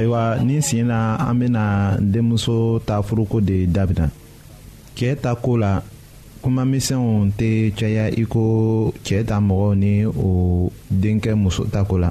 ayiwa nin sen na an bɛna denmuso ta furuko de dabila cɛ ta ko la kuma misɛnw tɛ caya i ko cɛ ta mɔgɔw ni o denkɛ muso ta ko la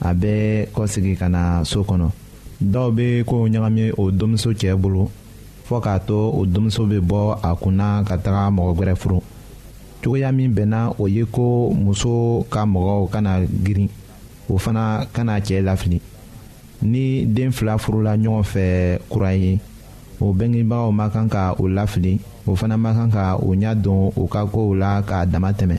a bɛ kɔsegin ka na so kɔnɔ dɔw bɛ kow ɲagami o denmuso cɛ bolo fɔ k'a to o denmuso bɛ bɔ a kunna ka taga mɔgɔ wɛrɛ furu cogoya min bɛnna o ye ko muso ka mɔgɔw kana girin o fana kana cɛ lafili ni den fila furula ɲɔgɔn fɛ kura ye o bɛngebagaw ma kan ka o lafili o fana ma kan ka o ɲɛ don u ka kow la k'a dama tɛmɛ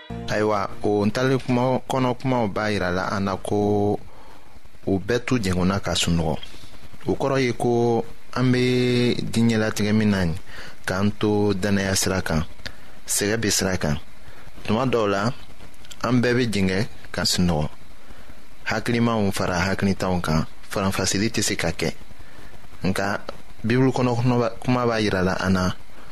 ayiwa o ntalen kuma kɔnɔ kumaw b'a yira la an na ko u bɛɛ tu jɛngɔnna ka sunɔgɔ o kɔrɔ ye ko an bɛ diɲɛlatigɛ min na nin k'an to dannaya sira kan sɛgɛ bɛ sira kan tuma dɔw la an bɛɛ bɛ jɛngɛ ka sunɔgɔ hakilimaw fara hakilitanw kan faranfasili tɛ se ka kɛ nka bibulu kɔnɔ kuma b'a jira la an na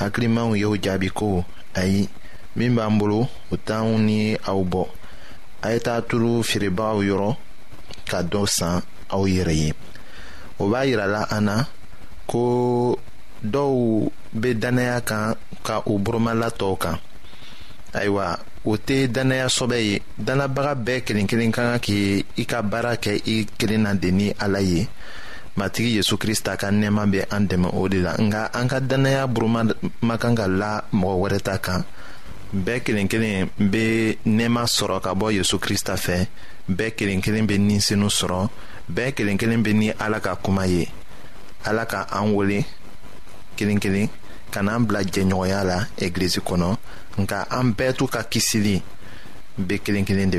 hakilimaw y'o jaabi ko ayi min b'an bolo o t'anw ni aw bɔ a ye taa tulu feerebagaw yɔrɔ ka dɔ san aw yɛrɛ ye o b'a yirala an na ko dɔw bɛ dannaya kan ka u boromala tɔw kan ayiwa o tɛ dannaya sɔbɛ ye dannabaga bɛɛ kelen kelen ka kan k'i i ka baara kɛ i kelen na de ni ala ye matigi yesu krista ka nɛɛma bɛ an dɛmɛ o de la nka an ka dannaya buruma ma kan ka la mɔgɔ wɛrɛ ta kan bɛɛ kelen kelen bɛ nɛɛma sɔrɔ ka bɔ yesu krista fɛ bɛɛ kelen kelen bɛ ninsenu sɔrɔ bɛɛ kelen kelen bɛ ni ala ka kuma ye ala ka an wele kelen kelen ka n'an bila jɛɲɔgɔnya la egilizi kɔnɔ nka an bɛɛ t'u ka kisili bɛ kelen kelen de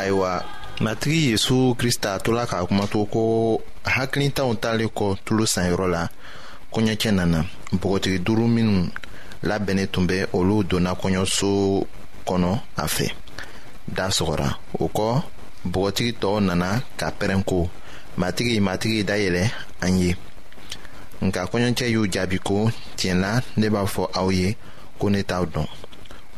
ayiwa matigi yezu krista tola k'a kuma to ko hakilitanw talen kɔ tulo sanyɔrɔ la kɔɲɔcɛ nana npogotigi duuru minnu labɛnnen tun bɛ olu donna kɔɲɔso kɔnɔ a fɛ da sɔgɔra o kɔ npogotigi tɔw nana ka pɛrɛnko matigi matigi dayɛlɛ an ye nka kɔɲɔcɛ y'u jaabi ko tiɲɛ la ne b'a fɔ aw ye ko ne t'aw dɔn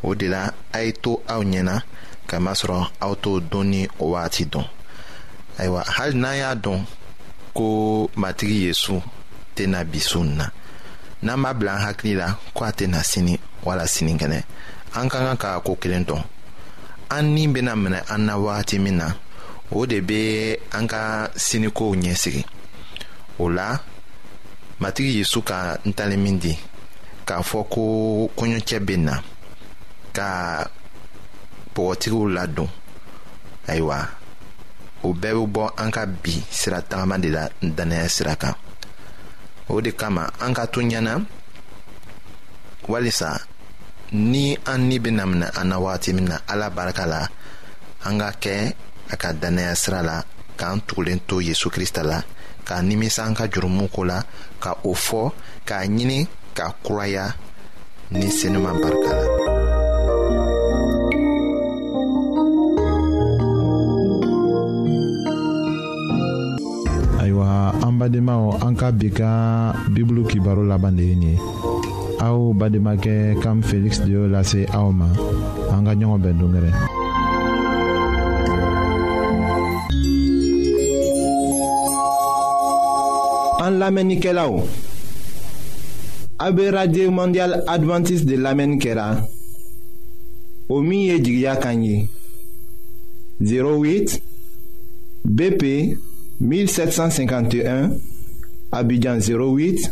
o de la a ye to aw ɲɛ na k'a masɔrɔ aw t'o dɔn ni o wagati dɔn ayiwa hali n'an y'a dɔn ko matigi yesu tɛna bi su nin na n'an b'a bila an hakili la ko a tɛna sini wala sinikɛnɛ an ka kan ka ko kelen dɔn an ni bɛna minɛ an na wagati min na o de bɛ an ka sinikow ɲɛsigi o la matigi yezu ka ntalen min di k'a fɔ ko kɔɲɔcɛ bɛ na ka bɔgɔtigiw ladon ayiwa o bɛɛ bɛ bɔ an ka bi sira tagama de la dannaya sira kan o de kama an ka to ɲɛna walisa ni an ni bɛna minɛ an na wagati min na ala barika la an ka kɛ a ka dannaya sira la k'an tugulen to yesu krista la k'a nimisa an ka jurumu ko la ka o fɔ k'a ɲini ka kuraya ni senuma barika la ayiwa an badenmaw an ka bi ka bibulu kibaro laban de ye nin ye aw bademakɛ kam feliksi de y'o lase aw ma an ka ɲɔgɔn bɛn dongɛrɛ an lamɛnnikɛlaw a be radio mondial adventiste de lamɛnni kɛra o min ye jigiya kan ye 08 BP 1751 Abidjan 08